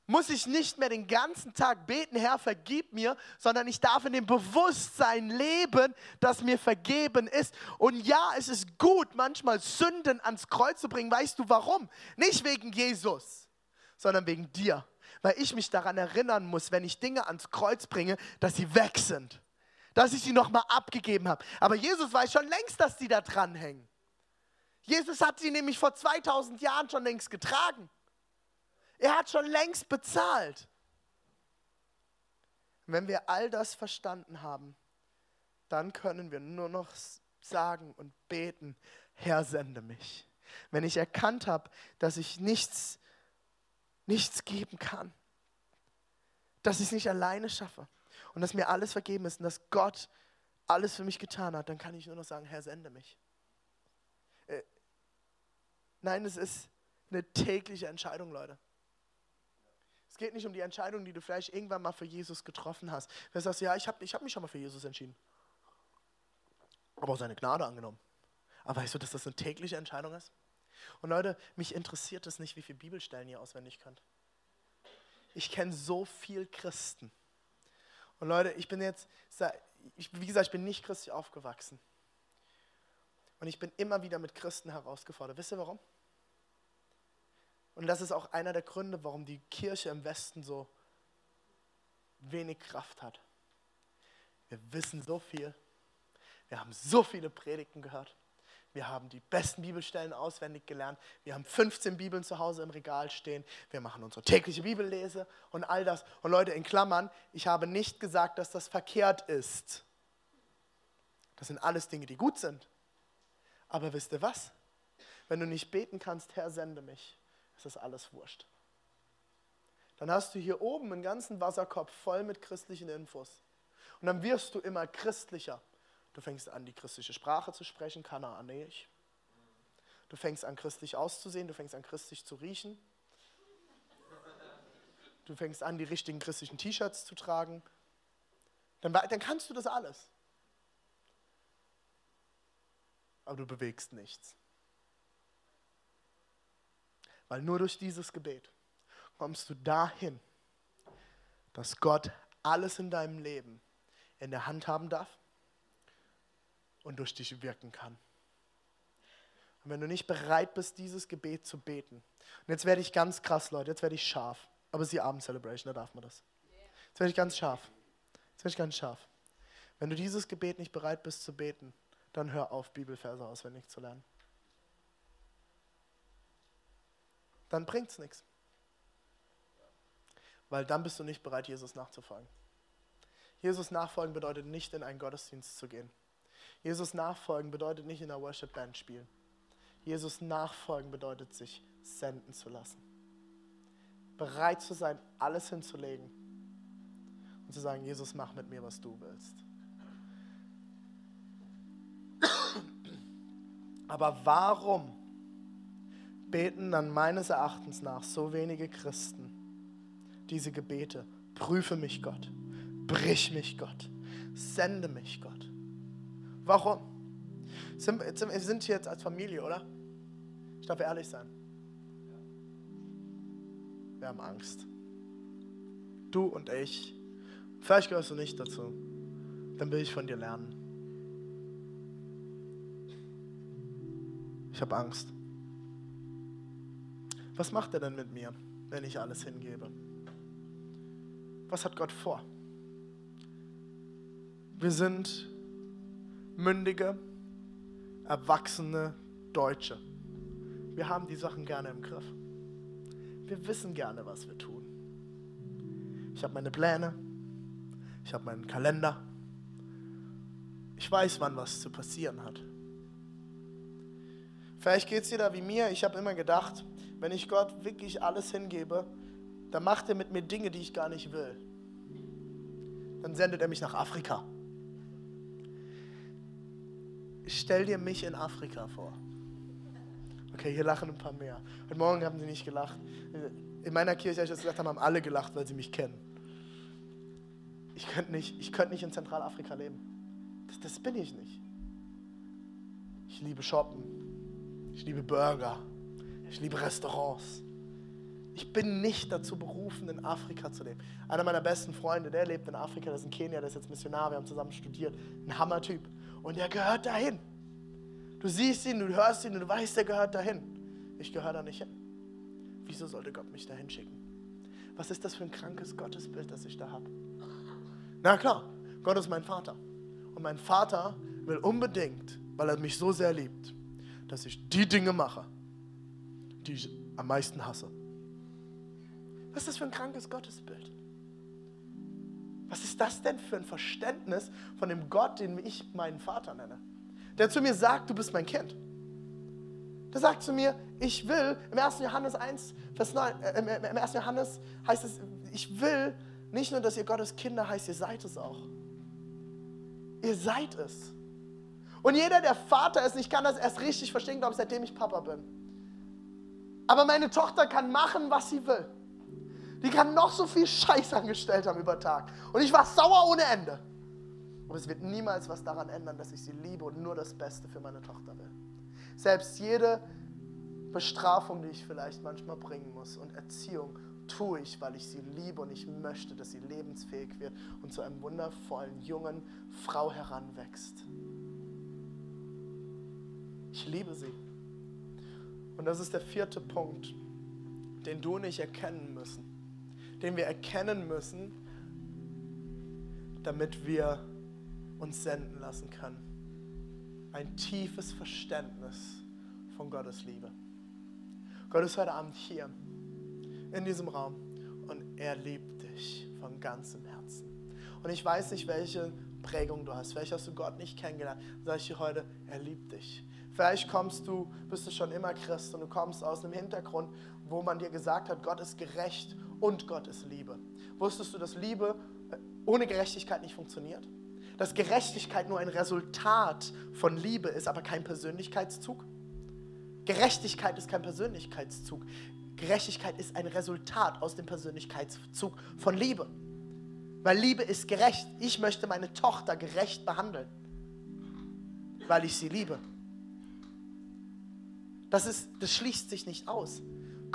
muss ich nicht mehr den ganzen Tag beten, Herr, vergib mir, sondern ich darf in dem Bewusstsein leben, dass mir vergeben ist. Und ja, es ist gut, manchmal Sünden ans Kreuz zu bringen. Weißt du warum? Nicht wegen Jesus, sondern wegen dir. Weil ich mich daran erinnern muss, wenn ich Dinge ans Kreuz bringe, dass sie weg sind. Dass ich sie nochmal abgegeben habe. Aber Jesus weiß schon längst, dass die da dranhängen. Jesus hat sie nämlich vor 2000 Jahren schon längst getragen. Er hat schon längst bezahlt. Wenn wir all das verstanden haben, dann können wir nur noch sagen und beten, Herr, sende mich. Wenn ich erkannt habe, dass ich nichts, nichts geben kann, dass ich es nicht alleine schaffe und dass mir alles vergeben ist und dass Gott alles für mich getan hat, dann kann ich nur noch sagen, Herr, sende mich. Nein, es ist eine tägliche Entscheidung, Leute. Es geht nicht um die Entscheidung, die du vielleicht irgendwann mal für Jesus getroffen hast. Du sagst, ja, ich habe ich hab mich schon mal für Jesus entschieden. Aber auch seine Gnade angenommen. Aber weißt du, dass das eine tägliche Entscheidung ist? Und Leute, mich interessiert es nicht, wie viele Bibelstellen ihr auswendig könnt. Ich kenne so viel Christen. Und Leute, ich bin jetzt, wie gesagt, ich bin nicht christlich aufgewachsen. Und ich bin immer wieder mit Christen herausgefordert. Wisst ihr warum? Und das ist auch einer der Gründe, warum die Kirche im Westen so wenig Kraft hat. Wir wissen so viel. Wir haben so viele Predigten gehört. Wir haben die besten Bibelstellen auswendig gelernt. Wir haben 15 Bibeln zu Hause im Regal stehen. Wir machen unsere tägliche Bibellese und all das. Und Leute, in Klammern, ich habe nicht gesagt, dass das verkehrt ist. Das sind alles Dinge, die gut sind. Aber wisst ihr was? Wenn du nicht beten kannst, Herr, sende mich, ist das alles wurscht. Dann hast du hier oben einen ganzen Wasserkopf voll mit christlichen Infos. Und dann wirst du immer christlicher. Du fängst an, die christliche Sprache zu sprechen, kanaanisch. Du fängst an, christlich auszusehen, du fängst an, christlich zu riechen. Du fängst an, die richtigen christlichen T-Shirts zu tragen. Dann, dann kannst du das alles. Aber du bewegst nichts. Weil nur durch dieses Gebet kommst du dahin, dass Gott alles in deinem Leben in der Hand haben darf und durch dich wirken kann. Und wenn du nicht bereit bist, dieses Gebet zu beten, und jetzt werde ich ganz krass, Leute, jetzt werde ich scharf, aber es ist die Abend-Celebration, da darf man das. Jetzt werde ich ganz scharf. Jetzt werde ich ganz scharf. Wenn du dieses Gebet nicht bereit bist zu beten, dann hör auf, Bibelverse auswendig zu lernen. Dann bringt es nichts. Weil dann bist du nicht bereit, Jesus nachzufolgen. Jesus nachfolgen bedeutet nicht, in einen Gottesdienst zu gehen. Jesus nachfolgen bedeutet nicht in der Worship Band spielen. Jesus nachfolgen bedeutet, sich senden zu lassen. Bereit zu sein, alles hinzulegen und zu sagen, Jesus, mach mit mir, was du willst. Aber warum beten dann meines Erachtens nach so wenige Christen diese Gebete. Prüfe mich Gott, brich mich Gott, sende mich Gott. Warum? Wir sind hier jetzt als Familie, oder? Ich darf ehrlich sein. Wir haben Angst. Du und ich. Vielleicht gehörst du nicht dazu. Dann will ich von dir lernen. Ich habe Angst. Was macht er denn mit mir, wenn ich alles hingebe? Was hat Gott vor? Wir sind mündige, erwachsene Deutsche. Wir haben die Sachen gerne im Griff. Wir wissen gerne, was wir tun. Ich habe meine Pläne, ich habe meinen Kalender. Ich weiß, wann was zu passieren hat. Vielleicht geht es dir da wie mir. Ich habe immer gedacht, wenn ich Gott wirklich alles hingebe, dann macht er mit mir Dinge, die ich gar nicht will. Dann sendet er mich nach Afrika. Stell dir mich in Afrika vor. Okay, hier lachen ein paar mehr. Heute Morgen haben sie nicht gelacht. In meiner Kirche, als ich das gesagt habe, haben alle gelacht, weil sie mich kennen. Ich könnte nicht, könnt nicht in Zentralafrika leben. Das, das bin ich nicht. Ich liebe Shoppen. Ich liebe Burger. Ich liebe Restaurants. Ich bin nicht dazu berufen, in Afrika zu leben. Einer meiner besten Freunde, der lebt in Afrika, der ist in Kenia, der ist jetzt Missionar, wir haben zusammen studiert. Ein Hammertyp. Und der gehört dahin. Du siehst ihn, du hörst ihn du weißt, der gehört dahin. Ich gehöre da nicht hin. Wieso sollte Gott mich dahin schicken? Was ist das für ein krankes Gottesbild, das ich da habe? Na klar, Gott ist mein Vater. Und mein Vater will unbedingt, weil er mich so sehr liebt, dass ich die Dinge mache, die ich am meisten hasse. Was ist das für ein krankes Gottesbild? Was ist das denn für ein Verständnis von dem Gott, den ich meinen Vater nenne? Der zu mir sagt, du bist mein Kind. Der sagt zu mir, ich will, im 1. Johannes 1, Vers 9, äh, im 1. Johannes heißt es, ich will nicht nur, dass ihr Gottes Kinder heißt, ihr seid es auch. Ihr seid es. Und jeder, der Vater ist, ich kann das erst richtig verstehen, glaube ich, seitdem ich Papa bin. Aber meine Tochter kann machen, was sie will. Die kann noch so viel Scheiß angestellt haben über Tag. Und ich war sauer ohne Ende. Aber es wird niemals was daran ändern, dass ich sie liebe und nur das Beste für meine Tochter will. Selbst jede Bestrafung, die ich vielleicht manchmal bringen muss und Erziehung, tue ich, weil ich sie liebe und ich möchte, dass sie lebensfähig wird und zu einem wundervollen jungen Frau heranwächst. Ich liebe sie. Und das ist der vierte Punkt, den du und ich erkennen müssen. Den wir erkennen müssen, damit wir uns senden lassen können. Ein tiefes Verständnis von Gottes Liebe. Gott ist heute Abend hier in diesem Raum und er liebt dich von ganzem Herzen. Und ich weiß nicht, welche Prägung du hast, vielleicht hast du Gott nicht kennengelernt, sage ich dir heute, er liebt dich. Vielleicht kommst du, bist du schon immer Christ und du kommst aus einem Hintergrund, wo man dir gesagt hat, Gott ist gerecht und Gott ist Liebe. Wusstest du, dass Liebe äh, ohne Gerechtigkeit nicht funktioniert? Dass Gerechtigkeit nur ein Resultat von Liebe ist, aber kein Persönlichkeitszug? Gerechtigkeit ist kein Persönlichkeitszug. Gerechtigkeit ist ein Resultat aus dem Persönlichkeitszug von Liebe. Weil Liebe ist gerecht. Ich möchte meine Tochter gerecht behandeln, weil ich sie liebe. Das, ist, das schließt sich nicht aus.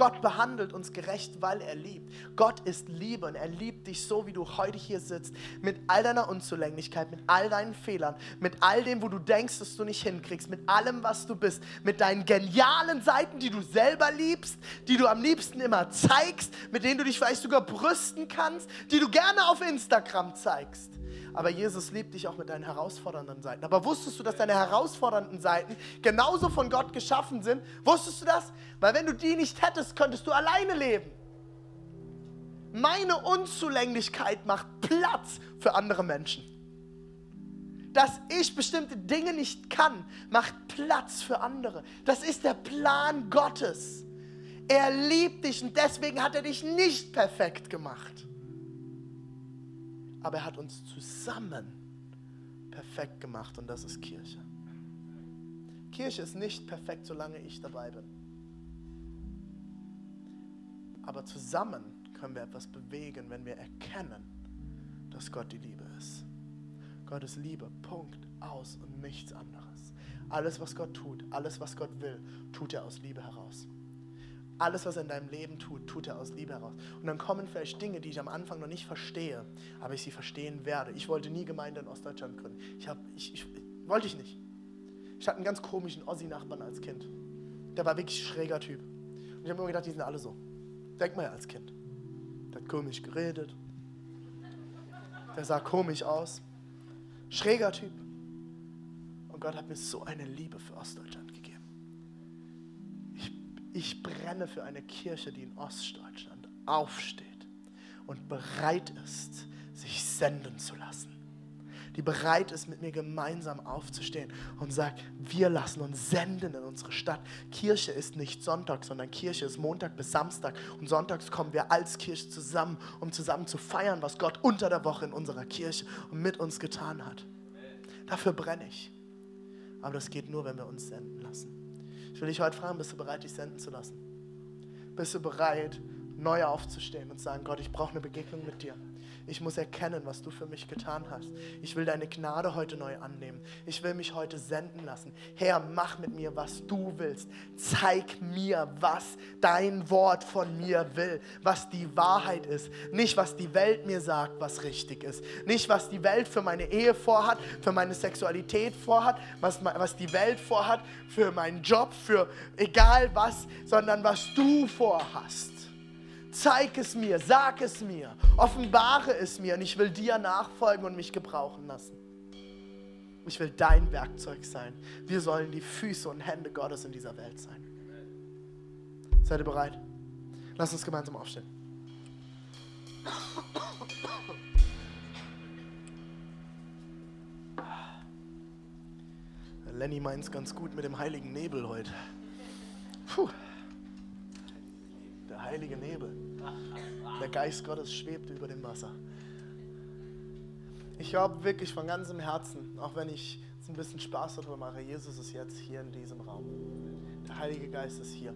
Gott behandelt uns gerecht, weil er liebt. Gott ist Liebe und er liebt dich so, wie du heute hier sitzt, mit all deiner Unzulänglichkeit, mit all deinen Fehlern, mit all dem, wo du denkst, dass du nicht hinkriegst, mit allem, was du bist, mit deinen genialen Seiten, die du selber liebst, die du am liebsten immer zeigst, mit denen du dich vielleicht sogar brüsten kannst, die du gerne auf Instagram zeigst. Aber Jesus liebt dich auch mit deinen herausfordernden Seiten. Aber wusstest du, dass deine herausfordernden Seiten genauso von Gott geschaffen sind? Wusstest du das? Weil wenn du die nicht hättest, könntest du alleine leben. Meine Unzulänglichkeit macht Platz für andere Menschen. Dass ich bestimmte Dinge nicht kann, macht Platz für andere. Das ist der Plan Gottes. Er liebt dich und deswegen hat er dich nicht perfekt gemacht aber er hat uns zusammen perfekt gemacht und das ist Kirche. Kirche ist nicht perfekt, solange ich dabei bin. Aber zusammen können wir etwas bewegen, wenn wir erkennen, dass Gott die Liebe ist. Gott ist Liebe, Punkt, aus und nichts anderes. Alles, was Gott tut, alles, was Gott will, tut er aus Liebe heraus. Alles, was er in deinem Leben tut, tut er aus Liebe heraus. Und dann kommen vielleicht Dinge, die ich am Anfang noch nicht verstehe, aber ich sie verstehen werde. Ich wollte nie Gemeinde in Ostdeutschland gründen. Ich, hab, ich, ich wollte ich nicht. Ich hatte einen ganz komischen Ossi-Nachbarn als Kind. Der war wirklich ein schräger Typ. Und ich habe mir gedacht, die sind alle so. Denk mal ja als Kind. Der hat komisch geredet. Der sah komisch aus. Schräger Typ. Und Gott hat mir so eine Liebe für Ostdeutschland ich brenne für eine Kirche, die in Ostdeutschland aufsteht und bereit ist, sich senden zu lassen. Die bereit ist, mit mir gemeinsam aufzustehen und sagt, wir lassen uns senden in unsere Stadt. Kirche ist nicht Sonntag, sondern Kirche ist Montag bis Samstag. Und sonntags kommen wir als Kirche zusammen, um zusammen zu feiern, was Gott unter der Woche in unserer Kirche und mit uns getan hat. Dafür brenne ich. Aber das geht nur, wenn wir uns senden lassen. Ich will dich heute fragen, bist du bereit, dich senden zu lassen? Bist du bereit, neu aufzustehen und sagen, Gott, ich brauche eine Begegnung mit dir. Ich muss erkennen, was du für mich getan hast. Ich will deine Gnade heute neu annehmen. Ich will mich heute senden lassen. Herr, mach mit mir, was du willst. Zeig mir, was dein Wort von mir will, was die Wahrheit ist. Nicht, was die Welt mir sagt, was richtig ist. Nicht, was die Welt für meine Ehe vorhat, für meine Sexualität vorhat, was, was die Welt vorhat, für meinen Job, für egal was, sondern was du vorhast. Zeig es mir, sag es mir, offenbare es mir und ich will dir nachfolgen und mich gebrauchen lassen. Ich will dein Werkzeug sein. Wir sollen die Füße und Hände Gottes in dieser Welt sein. Seid ihr bereit? Lass uns gemeinsam aufstehen. Lenny meint es ganz gut mit dem heiligen Nebel heute. Puh heilige Nebel. Der Geist Gottes schwebt über dem Wasser. Ich glaube wirklich von ganzem Herzen, auch wenn ich jetzt ein bisschen Spaß darüber mache, Jesus ist jetzt hier in diesem Raum. Der Heilige Geist ist hier.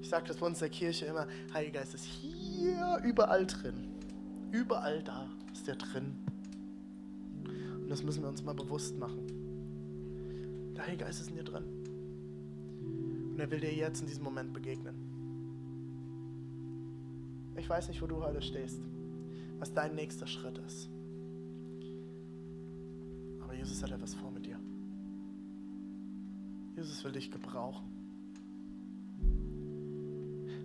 Ich sage das bei uns der Kirche immer, Heilige Geist ist hier überall drin. Überall da ist der drin. Und das müssen wir uns mal bewusst machen. Der Heilige Geist ist in dir drin. Und er will dir jetzt in diesem Moment begegnen. Ich weiß nicht, wo du heute stehst, was dein nächster Schritt ist. Aber Jesus hat etwas vor mit dir. Jesus will dich gebrauchen.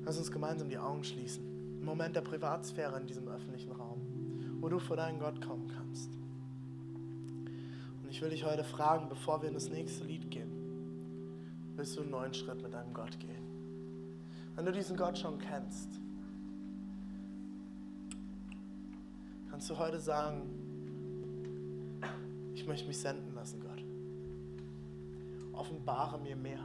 Lass uns gemeinsam die Augen schließen. Ein Moment der Privatsphäre in diesem öffentlichen Raum, wo du vor deinen Gott kommen kannst. Und ich will dich heute fragen, bevor wir in das nächste Lied gehen, willst du einen neuen Schritt mit deinem Gott gehen? Wenn du diesen Gott schon kennst, kannst du heute sagen, ich möchte mich senden lassen, Gott. Offenbare mir mehr.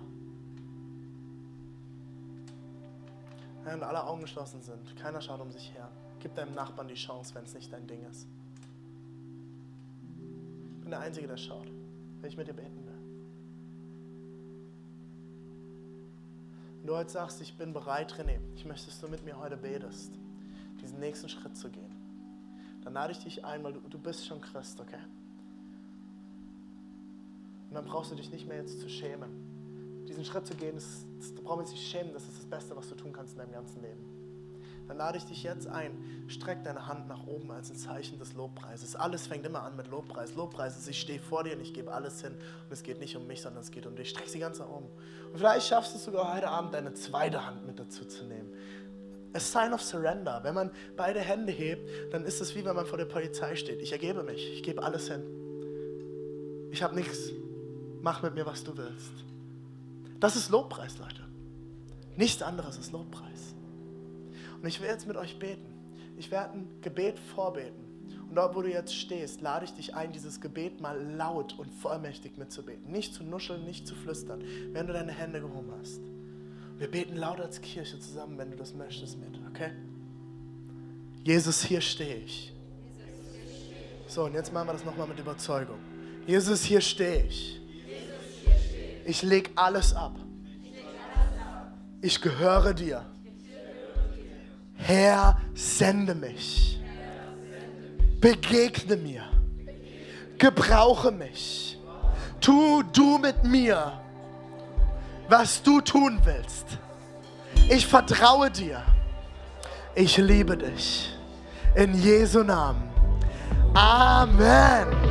Während alle Augen geschlossen sind, keiner schaut um sich her. Gib deinem Nachbarn die Chance, wenn es nicht dein Ding ist. Ich bin der Einzige, der schaut, wenn ich mit dir beten will. Wenn du heute sagst, ich bin bereit, René, ich möchte, dass du mit mir heute betest, diesen nächsten Schritt zu gehen dann lade ich dich ein, weil du, du bist schon Christ, okay? Und dann brauchst du dich nicht mehr jetzt zu schämen. Diesen Schritt zu gehen, ist, du brauchst dich nicht schämen, das ist das Beste, was du tun kannst in deinem ganzen Leben. Dann lade ich dich jetzt ein, streck deine Hand nach oben als ein Zeichen des Lobpreises. Alles fängt immer an mit Lobpreis. Lobpreis ist, ich stehe vor dir und ich gebe alles hin. Und es geht nicht um mich, sondern es geht um dich. Streck sie ganz nach oben. Und vielleicht schaffst du es sogar heute Abend, deine zweite Hand mit dazu zu nehmen a sign of surrender. Wenn man beide Hände hebt, dann ist es wie wenn man vor der Polizei steht. Ich ergebe mich, ich gebe alles hin. Ich habe nichts. Mach mit mir, was du willst. Das ist Lobpreis, Leute. Nichts anderes ist Lobpreis. Und ich will jetzt mit euch beten. Ich werde ein Gebet vorbeten. Und dort, wo du jetzt stehst, lade ich dich ein, dieses Gebet mal laut und vollmächtig mitzubeten. Nicht zu nuscheln, nicht zu flüstern, wenn du deine Hände gehoben hast. Wir beten laut als Kirche zusammen, wenn du das möchtest, mit, okay? Jesus, hier stehe ich. So, und jetzt machen wir das nochmal mit Überzeugung. Jesus, hier stehe ich. Ich lege alles ab. Ich gehöre dir. Herr, sende mich. Begegne mir. Gebrauche mich. Tu du mit mir was du tun willst. Ich vertraue dir. Ich liebe dich. In Jesu Namen. Amen.